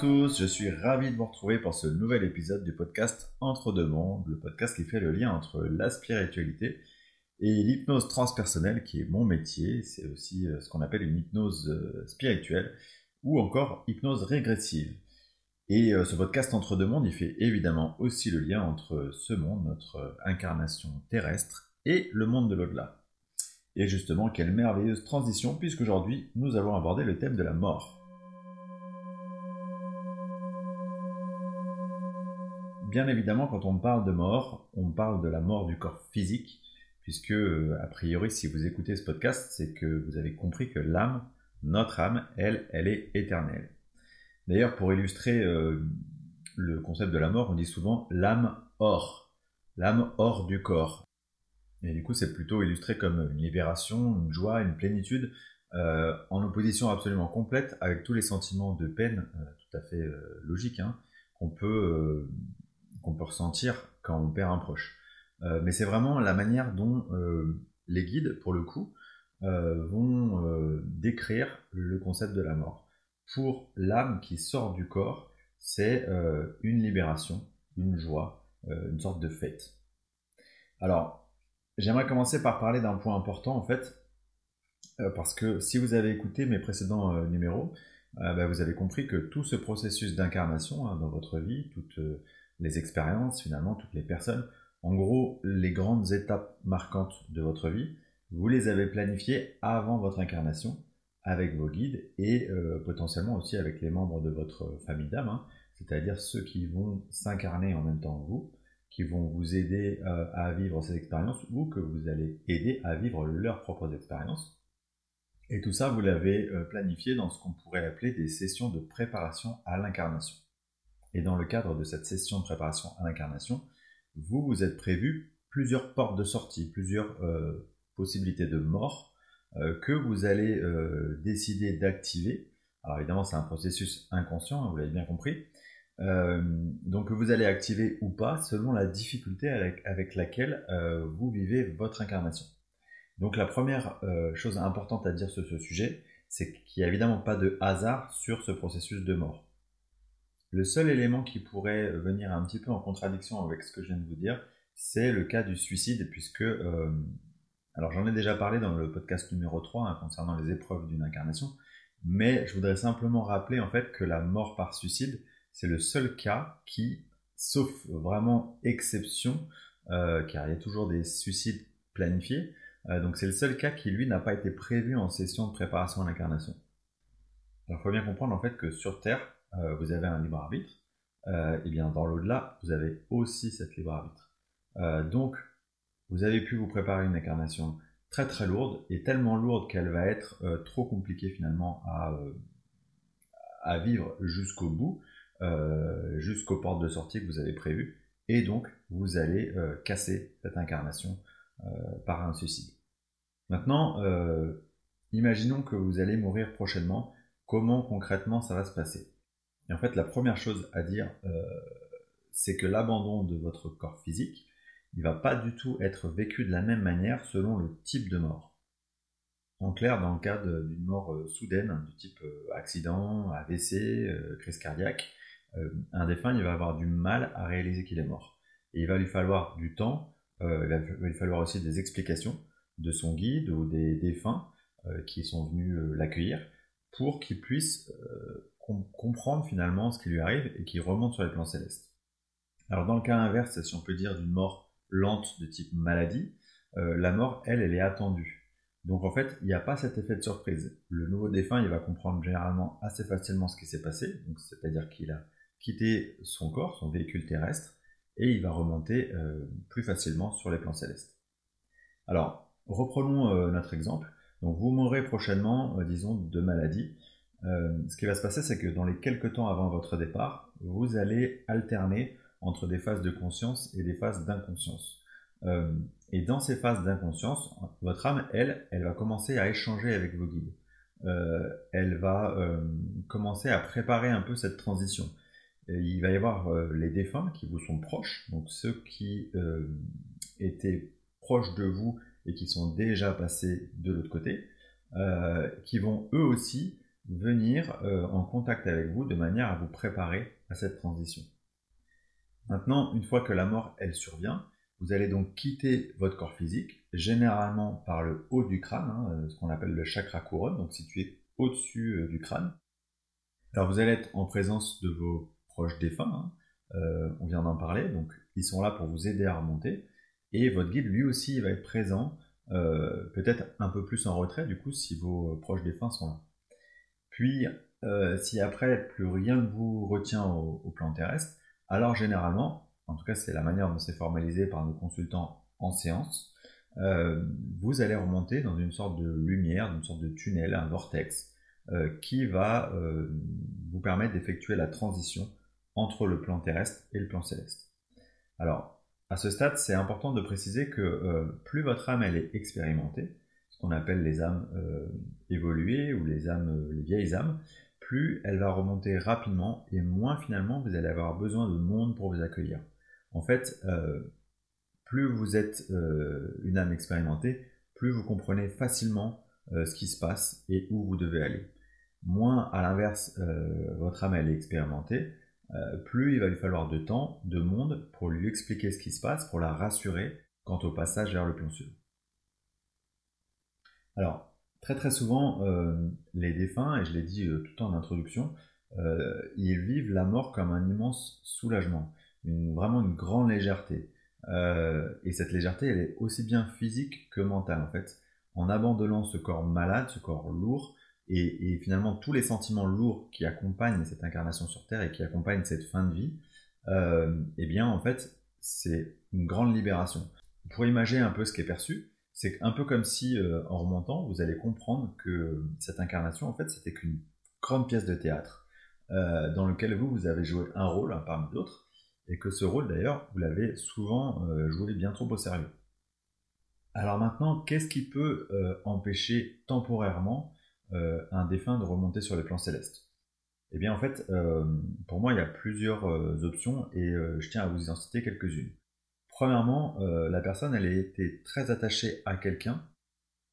Tous, je suis ravi de vous retrouver pour ce nouvel épisode du podcast Entre deux mondes, le podcast qui fait le lien entre la spiritualité et l'hypnose transpersonnelle qui est mon métier. C'est aussi euh, ce qu'on appelle une hypnose euh, spirituelle ou encore hypnose régressive. Et euh, ce podcast Entre deux mondes, il fait évidemment aussi le lien entre ce monde, notre incarnation terrestre, et le monde de l'au-delà. Et justement, quelle merveilleuse transition, puisqu'aujourd'hui, nous allons aborder le thème de la mort. Bien évidemment, quand on parle de mort, on parle de la mort du corps physique, puisque, euh, a priori, si vous écoutez ce podcast, c'est que vous avez compris que l'âme, notre âme, elle, elle est éternelle. D'ailleurs, pour illustrer euh, le concept de la mort, on dit souvent l'âme hors, l'âme hors du corps. Et du coup, c'est plutôt illustré comme une libération, une joie, une plénitude, euh, en opposition absolument complète avec tous les sentiments de peine, tout à fait logiques, hein, qu'on peut qu'on peut ressentir quand on perd un proche. Euh, mais c'est vraiment la manière dont euh, les guides, pour le coup, euh, vont décrire le concept de la mort. Pour l'âme qui sort du corps, c'est une libération, une joie, une sorte de fête. Alors, j'aimerais commencer par parler d'un point important en fait, parce que si vous avez écouté mes précédents numéros, bah, vous avez compris que tout ce processus d'incarnation hein, dans votre vie, toute les expériences, finalement, toutes les personnes. En gros, les grandes étapes marquantes de votre vie, vous les avez planifiées avant votre incarnation avec vos guides et euh, potentiellement aussi avec les membres de votre famille d'âme, hein. c'est-à-dire ceux qui vont s'incarner en même temps que vous, qui vont vous aider euh, à vivre ces expériences ou que vous allez aider à vivre leurs propres expériences. Et tout ça, vous l'avez euh, planifié dans ce qu'on pourrait appeler des sessions de préparation à l'incarnation. Et dans le cadre de cette session de préparation à l'incarnation, vous vous êtes prévu plusieurs portes de sortie, plusieurs euh, possibilités de mort euh, que vous allez euh, décider d'activer. Alors évidemment, c'est un processus inconscient, vous l'avez bien compris. donc vous allez activer ou pas selon la difficulté avec, avec laquelle vous vivez votre incarnation. Donc la première chose importante à dire sur ce sujet, c'est qu'il n'y a évidemment pas de hasard sur ce processus de mort. Le seul élément qui pourrait venir un petit peu en contradiction avec ce que je viens de vous dire, c'est le cas du suicide, puisque, euh, alors j'en ai déjà parlé dans le podcast numéro 3 hein, concernant les épreuves d'une incarnation, mais je voudrais simplement rappeler en fait que la mort par suicide, c'est le seul cas qui, sauf vraiment exception, euh, car il y a toujours des suicides planifiés, euh, donc c'est le seul cas qui lui n'a pas été prévu en session de préparation à l'incarnation. Alors il faut bien comprendre en fait que sur Terre, euh, vous avez un libre arbitre, et euh, eh bien dans l'au-delà, vous avez aussi cette libre arbitre. Euh, donc, vous avez pu vous préparer une incarnation très très lourde, et tellement lourde qu'elle va être trop compliquée finalement à, à vivre jusqu'au bout, jusqu'aux portes de sortie que vous avez prévues, et donc vous allez casser cette incarnation par un suicide. Maintenant, imaginons que vous allez mourir prochainement, comment concrètement ça va se passer? Et en fait, la première chose à dire, euh, c'est que l'abandon de votre corps physique, il va pas du tout être vécu de la même manière selon le type de mort. En clair, dans le cas d'une mort euh, soudaine, du type euh, accident, AVC, crise cardiaque, un défunt il va avoir du mal à réaliser qu'il est mort. Et il va lui falloir du temps, il va lui falloir aussi des explications de son guide ou des défunts qui sont venus l'accueillir pour qu'il puisse comprendre finalement ce qui lui arrive et qui remonte sur les plans célestes. Alors dans le cas inverse, si on peut dire d'une mort lente de type maladie, euh, la mort, elle, elle est attendue. Donc en fait, il n'y a pas cet effet de surprise. Le nouveau défunt, il va comprendre généralement assez facilement ce qui s'est passé, c'est-à-dire qu'il a quitté son corps, son véhicule terrestre, et il va remonter euh, plus facilement sur les plans célestes. Alors, reprenons euh, notre exemple. Donc vous mourrez prochainement, disons, de maladie. Euh, ce qui va se passer, c'est que dans les quelques temps avant votre départ, vous allez alterner entre des phases de conscience et des phases d'inconscience. Euh, et dans ces phases d'inconscience, votre âme, elle, elle va commencer à échanger avec vos guides. Euh, elle va commencer à préparer un peu cette transition. il va y avoir les défunts qui vous sont proches, donc ceux qui étaient proches de vous et qui sont déjà passés de l'autre côté, qui vont eux aussi venir en contact avec vous de manière à vous préparer à cette transition. Maintenant, une fois que la mort, elle survient, vous allez donc quitter votre corps physique, généralement par le haut du crâne, hein, ce qu'on appelle le chakra couronne, donc situé au-dessus du crâne. Alors vous allez être en présence de vos proches défunts, hein, euh, on vient d'en parler, donc ils sont là pour vous aider à remonter, et votre guide lui aussi va être présent, euh, peut-être un peu plus en retrait du coup si vos proches défunts sont là. Puis euh, si après plus rien ne vous retient au, plan terrestre, alors généralement, en tout cas c'est la manière dont c'est formalisé par nos consultants en séance, vous allez remonter dans une sorte de lumière, une sorte de tunnel, un vortex, qui va vous permettre d'effectuer la transition entre le plan terrestre et le plan céleste. Alors, à ce stade, c'est important de préciser que euh, plus votre âme elle est expérimentée, qu'on appelle les âmes euh, évoluées ou les âmes, euh, les vieilles âmes, plus elle va remonter rapidement et moins finalement vous allez avoir besoin de monde pour vous accueillir. En fait, plus vous êtes une âme expérimentée, plus vous comprenez facilement ce qui se passe et où vous devez aller. Moins à l'inverse, votre âme elle est expérimentée, euh, plus il va lui falloir de temps, de monde pour lui expliquer ce qui se passe, pour la rassurer quant au passage vers le plan sud. Alors, très très souvent, euh, les défunts, et je l'ai dit euh, tout en introduction, ils vivent la mort comme un immense soulagement, vraiment une grande légèreté. et cette légèreté, elle est aussi bien physique que mentale en fait. En abandonnant ce corps malade, ce corps lourd, et, finalement tous les sentiments lourds qui accompagnent cette incarnation sur Terre et qui accompagnent cette fin de vie, euh, eh bien en fait c'est une grande libération. Pour imaginer un peu ce qui est perçu, c'est un peu comme si euh, en remontant vous allez comprendre que cette incarnation en fait c'était qu'une grande pièce de théâtre euh, dans lequel vous vous avez joué un rôle hein, parmi d'autres et que ce rôle d'ailleurs vous l'avez souvent joué bien trop au sérieux. Alors maintenant, qu'est-ce qui peut empêcher temporairement euh, un défunt de remonter sur les plans célestes? Eh bien, en fait, euh, pour moi, il y a plusieurs euh, options et je tiens à vous en citer quelques-unes. Premièrement, la personne, elle a été très attachée à quelqu'un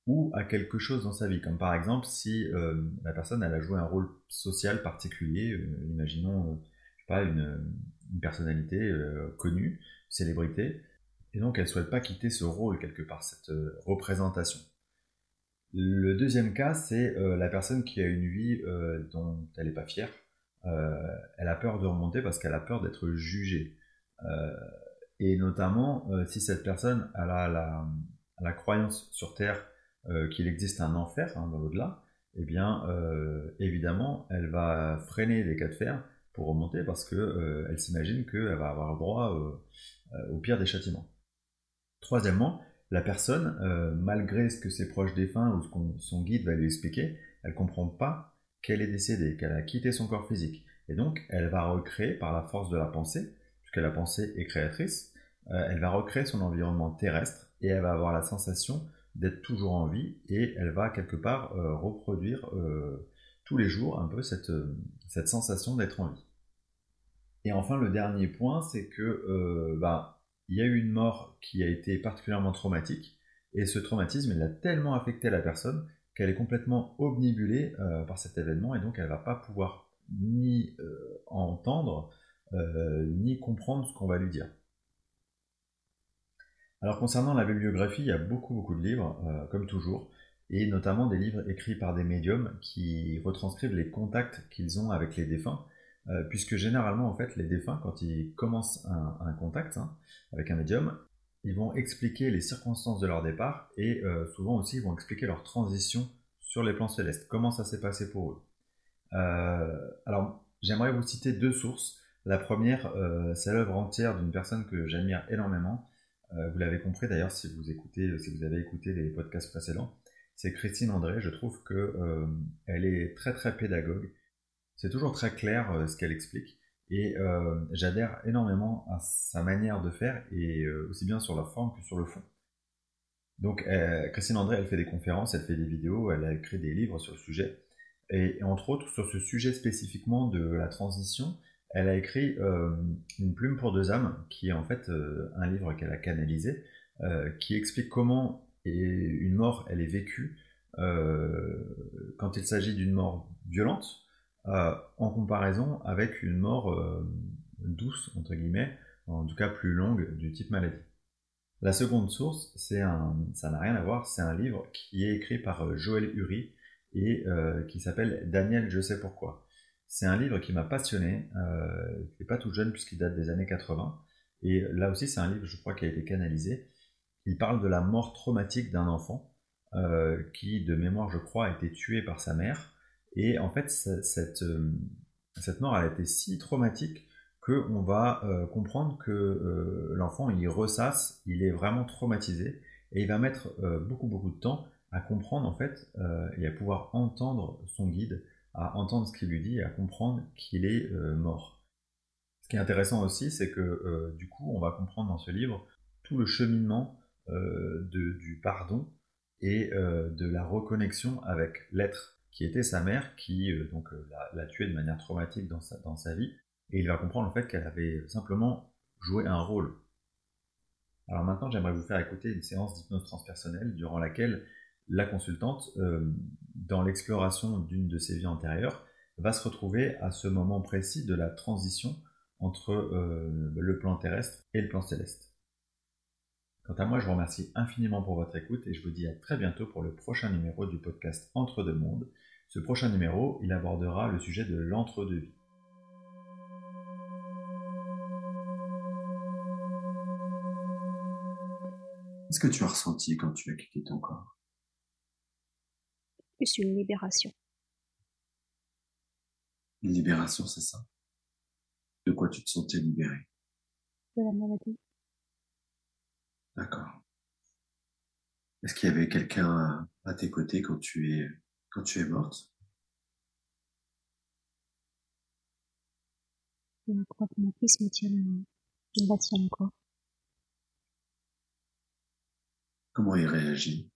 ou à quelque chose dans sa vie, comme par exemple si la personne, elle a joué un rôle social particulier, imaginons, je sais pas, une, personnalité connue, célébrité, et donc elle ne souhaite pas quitter ce rôle quelque part, cette représentation. Le deuxième cas, c'est euh, la personne qui a une vie euh, dont elle n'est pas fière. Euh, elle a peur de remonter parce qu'elle a peur d'être jugée. Et notamment, si cette personne a la, croyance sur Terre qu'il existe un enfer hein, dans l'au-delà, eh bien, évidemment, elle va freiner les cas de fer pour remonter parce qu'elle s'imagine qu'elle va avoir droit au pire des châtiments. Troisièmement, la personne, euh, malgré ce que ses proches défunts ou ce que son guide va lui expliquer, elle comprend pas qu'elle est décédée, qu'elle a quitté son corps physique. Et donc, elle va recréer par la force de la pensée, la pensée est créatrice, euh, elle va recréer son environnement terrestre et elle va avoir la sensation d'être toujours en vie et elle va quelque part euh, reproduire tous les jours un peu cette, sensation d'être en vie. Et enfin, le dernier point, c'est que bah, il y a eu une mort qui a été particulièrement traumatique, et ce traumatisme, il a tellement affecté la personne qu'elle est complètement obnibulée euh, par cet événement, et donc elle ne va pas pouvoir ni euh, entendre, euh, ni comprendre ce qu'on va lui dire. Alors concernant la bibliographie, il y a beaucoup beaucoup de livres, comme toujours, et notamment des livres écrits par des médiums qui retranscrivent les contacts qu'ils ont avec les défunts, euh, puisque généralement, en fait, les défunts, quand ils commencent un, contact hein, avec un médium, ils vont expliquer les circonstances de leur départ et euh, souvent aussi ils vont expliquer leur transition sur les plans célestes, comment ça s'est passé pour eux. Euh, alors, j'aimerais vous citer deux sources. La première, c'est l'œuvre entière d'une personne que j'admire énormément. vous l'avez compris d'ailleurs si vous écoutez, si vous avez écouté les podcasts précédents. C'est Christine André. Je trouve que elle est très très pédagogue c'est toujours très clair euh, ce qu'elle explique. Et euh, j'adhère énormément à sa manière de faire, et euh, aussi bien sur la forme que sur le fond. Donc, Christine André, elle fait des conférences, elle fait des vidéos, elle a écrit des livres sur le sujet. Et, entre autres, sur ce sujet spécifiquement de la transition, elle a écrit Une plume pour deux âmes, qui est en fait un livre qu'elle a canalisé, qui explique comment une mort, elle est vécue quand il s'agit d'une mort violente, en comparaison avec une mort douce, entre guillemets, en tout cas plus longue, du type maladie. La seconde source, ça n'a rien à voir, c'est un livre qui est écrit par Joël Uri et qui s'appelle Daniel, je sais pourquoi. C'est un livre qui m'a passionné, euh, qui n'est pas tout jeune puisqu'il date des années 80. Et là aussi, c'est un livre, je crois, qui a été canalisé. Il parle de la mort traumatique d'un enfant euh, qui, de mémoire, je crois, a été tué par sa mère. Et en fait, cette, euh, cette mort, a été si traumatique qu'on va euh, comprendre que l'enfant, il ressasse, il est vraiment traumatisé. Et il va mettre beaucoup, beaucoup de temps à comprendre, en fait, et à pouvoir entendre son guide à entendre ce qu'il lui dit et à comprendre qu'il est euh, mort. Ce qui est intéressant aussi, c'est que euh, du coup, on va comprendre dans ce livre tout le cheminement euh, du pardon et de la reconnexion avec l'être qui était sa mère, qui donc l'a tué de manière traumatique dans sa, dans sa vie, et il va comprendre le fait qu'elle avait simplement joué un rôle. Alors maintenant, j'aimerais vous faire écouter une séance d'hypnose transpersonnelle durant laquelle la consultante, euh, dans l'exploration d'une de ses vies antérieures, va se retrouver à ce moment précis de la transition entre euh, le plan terrestre et le plan céleste. Quant à moi, je vous remercie infiniment pour votre écoute et je vous dis à très bientôt pour le prochain numéro du podcast Entre deux mondes. Ce prochain numéro, il abordera le sujet de l'entre-deux-vie. Qu'est-ce que tu as ressenti quand tu as quitté ton corps? Plus une libération. Une libération, c'est ça? De quoi tu te sentais libéré De la maladie. D'accord. Est-ce qu'il y avait quelqu'un à, tes côtés quand tu es quand tu es morte? Je crois que mon fils me tient. Il la tient encore. Comment il réagit?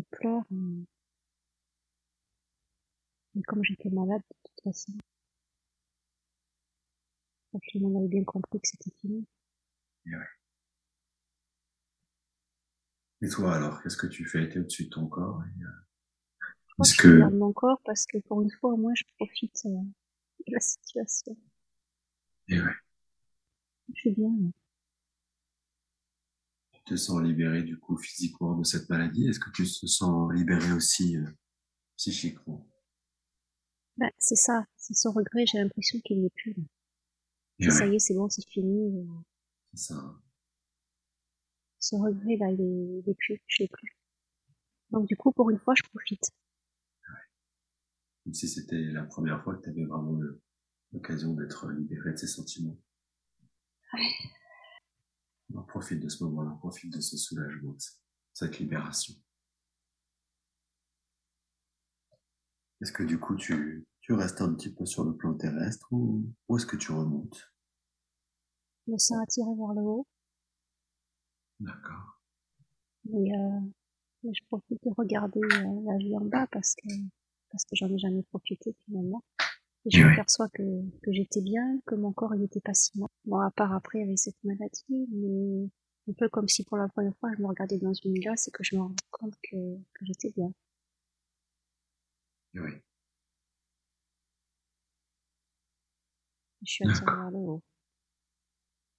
Il pleure. Euh. Mais comme j'étais malade, de toute façon, je on avait bien compris que c'était fini. Et, ouais. et toi alors, qu'est-ce que tu fais? T'es au-dessus de ton corps et, euh... Est-ce que... Je mon corps parce que pour une fois, moi, je profite euh, de la situation. Et ouais. Je suis bien te sens libéré du coup physiquement de cette maladie? Est-ce que tu te sens libéré aussi euh, psychiquement? Bah, C'est ça, c'est son regret, j'ai l'impression qu'il n'est plus là. Ça y est, c'est bon, c'est fini. Euh. C'est ça. Ce regret là, il est, il est plus, je l'ai plus. Donc du coup, pour une fois, je profite. Comme si c'était la première fois que tu avais vraiment l'occasion d'être libéré de ces sentiments. Ouais. On profite de ce moment-là, on profite de ce soulagement, de cette libération. Est-ce que du coup tu, tu restes un petit peu sur le plan terrestre ou, ou est-ce que tu remontes? Je me sens attiré vers le haut. D'accord. Et euh, je profite de regarder euh, la vie en bas parce que parce que j'en ai jamais profité finalement. Et je m'aperçois que, que j'étais bien, que mon corps il était pas si mal. Bon, à part après avec cette maladie, mais un peu comme si pour la première fois je me regardais dans une glace et que je me rendais compte que, que j'étais bien. Oui. Je suis attirée vers le haut.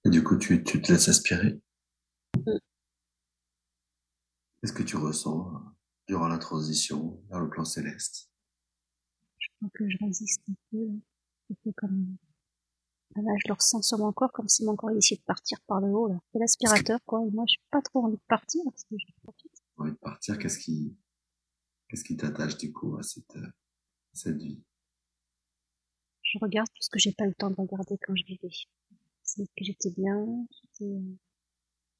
Et du coup, tu, tu te laisses aspirer? Mm. Qu'est-ce que tu ressens euh, durant la transition vers le plan céleste? Que je résiste un peu. C'est comme, là, je le ressens sur mon corps comme si mon corps essayait de partir par le haut, là. C'est l'aspirateur, quoi. Et moi, je suis pas trop envie de partir parce que je profite. Envie de partir, qu'est-ce qui, qu'est-ce qui t'attache, du coup, à cette, à cette vie? Je regarde tout ce que j'ai pas eu le temps de regarder quand je vivais. C'est que j'étais bien, j'étais,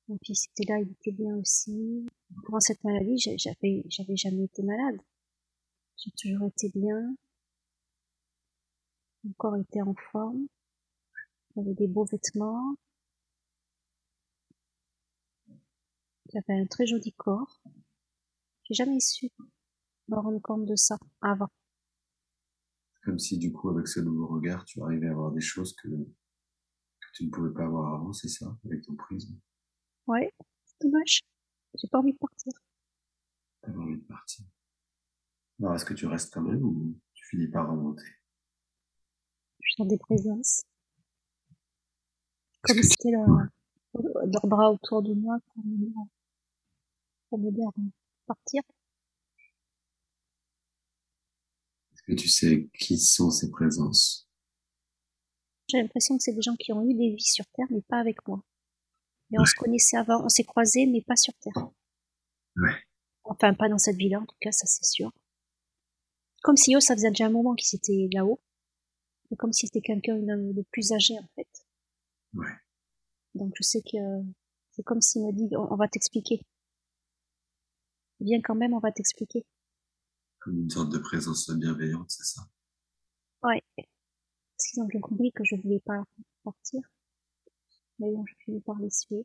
mon fils était là, il était bien aussi. Pendant cette maladie, j'avais, j'avais jamais été malade. J'ai toujours été bien. Mon corps était en forme. J'avais des beaux vêtements. J'avais un très joli corps. J'ai jamais su me rendre compte de ça avant. Comme si du coup, avec ce nouveau regard, tu arrivais à voir des choses que, que tu ne pouvais pas voir avant, c'est ça, avec ton prisme? Ouais, c'est dommage. j'ai pas envie de partir. T'as envie de partir. Non, est-ce que tu restes quand même ou tu finis par remonter? Je sens des présences. Comme si c'était leur, bras autour de moi pour me dire, pour dire partir. Est-ce que tu sais qui sont ces présences? J'ai l'impression que c'est des gens qui ont eu des vies sur Terre, mais pas avec moi. Mais on se connaissait avant, on s'est croisés, mais pas sur Terre. Ouais. Enfin, pas dans cette vie-là, en tout cas, ça c'est sûr. Comme si eux, ça faisait déjà un moment qu'ils étaient là-haut. Et comme si c'était quelqu'un de plus âgé, en fait. Ouais. Donc je sais que c'est comme s'il me dit, on, va t'expliquer. Viens quand même, on va t'expliquer. Comme une sorte de présence bienveillante, c'est ça Ouais. Parce qu'ils ont bien compris que je voulais pas partir. Mais bon, je finis par les suivre.